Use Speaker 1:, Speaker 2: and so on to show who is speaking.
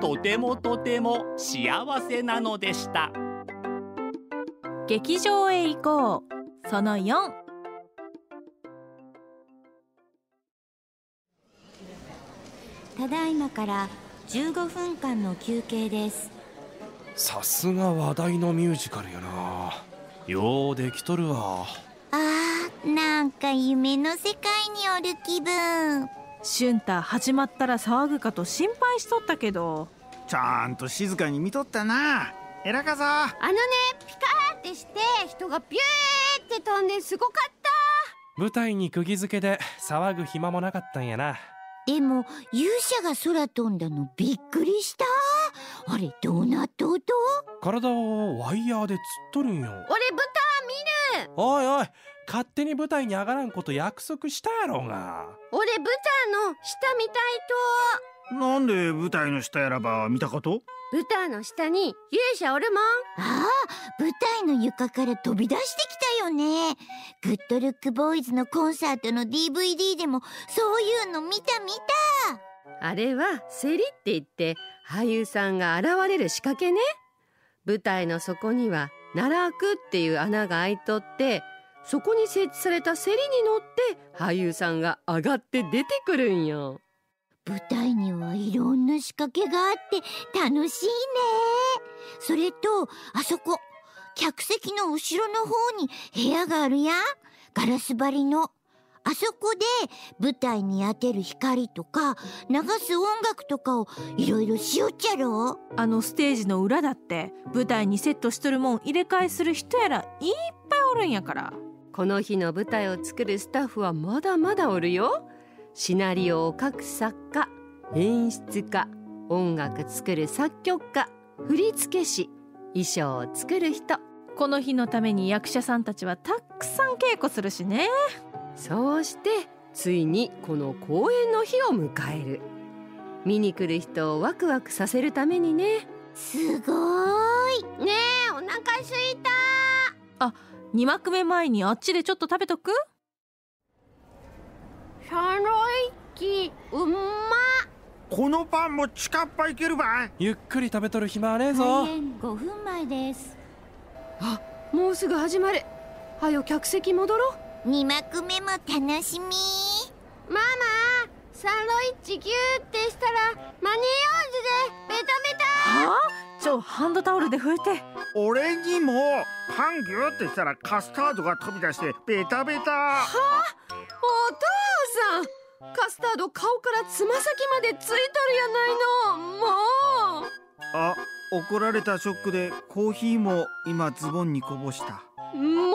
Speaker 1: とてもとても幸せなのでした。
Speaker 2: 劇場へ行こう。その4
Speaker 3: ただいまから15分間の休憩です。
Speaker 4: さすが話題のミュージカルやな。ようできとるわ。
Speaker 3: あーなんか夢の世界におる気分
Speaker 2: 俊太始まったら騒ぐかと心配しとったけど。
Speaker 5: ちゃんと静かに見とったな。偉かぞ
Speaker 6: あのねピカーってして人がピューって飛んですごかった。
Speaker 4: 舞台に釘付けで騒ぐ暇もなかったんやな。
Speaker 3: でも勇者が空飛んだのびっくりした。あれどうなっとうと？
Speaker 4: 体をワイヤーでつっとるんよ。
Speaker 6: 俺豚見る。
Speaker 4: おいおい勝手に舞台に上がらんこと約束したやろうが。
Speaker 6: 俺豚の下見たい
Speaker 5: なんで舞台の下やらば見たかと？
Speaker 6: と豚の下に勇者おるもん。
Speaker 3: ああ舞台の床から飛び出してきたよね。グッドルックボーイズのコンサートの DVD でもそういうの見た見た。
Speaker 6: あれは競りって言って俳優さんが現れる仕掛けね。舞台の底には奈落っていう穴が開いとってそこに設置された競りに乗って俳優さんが上がって出てくるんよ。
Speaker 3: 舞台にはいろんな仕掛けがあって楽しいね。それとあそこ客席の後ろの方に部屋があるやん。ガラス張りの。あそこで舞台に当てる光とか流す音楽とかをいろいろしよっちゃろ。
Speaker 2: あのステージの裏だって舞台にセットしとるもん入れ替えする人やらいっぱいおるんやから
Speaker 6: この日の舞台を作るスタッフはまだまだおるよ。シナリオを書く作家演出家音楽作る作曲家振付師衣装を作る人。
Speaker 2: この日のために役者さんたちはたくさん稽古するしね。
Speaker 6: そうしてついにこの公演の日を迎える。見に来る人をワクワクさせるためにね。
Speaker 3: すごーい。
Speaker 6: ねえお腹すいた
Speaker 2: 2幕目前にあっちでちょっと食べとく？
Speaker 6: サンドイッチうんま
Speaker 5: このパンも近っぱいけるばい。
Speaker 4: ゆっくり食べとる暇はねえぞ。
Speaker 3: 開演5分前です。
Speaker 6: あもうすぐ始まる。はよ客席戻ろう。
Speaker 3: 2幕目も楽しみ。
Speaker 6: ママサンドイッチギューってしたらマニーオンズでベタベタ。
Speaker 2: はあ？ちょハンドタオルで拭いて。
Speaker 5: 俺にもパンギューってしたらカスタードが飛び出してベタベタ。
Speaker 6: お父さん。カスタード顔からつま先までついとるやないの。もう。
Speaker 5: あ怒られたショックでコーヒーも今ズボンにこぼした。
Speaker 6: もう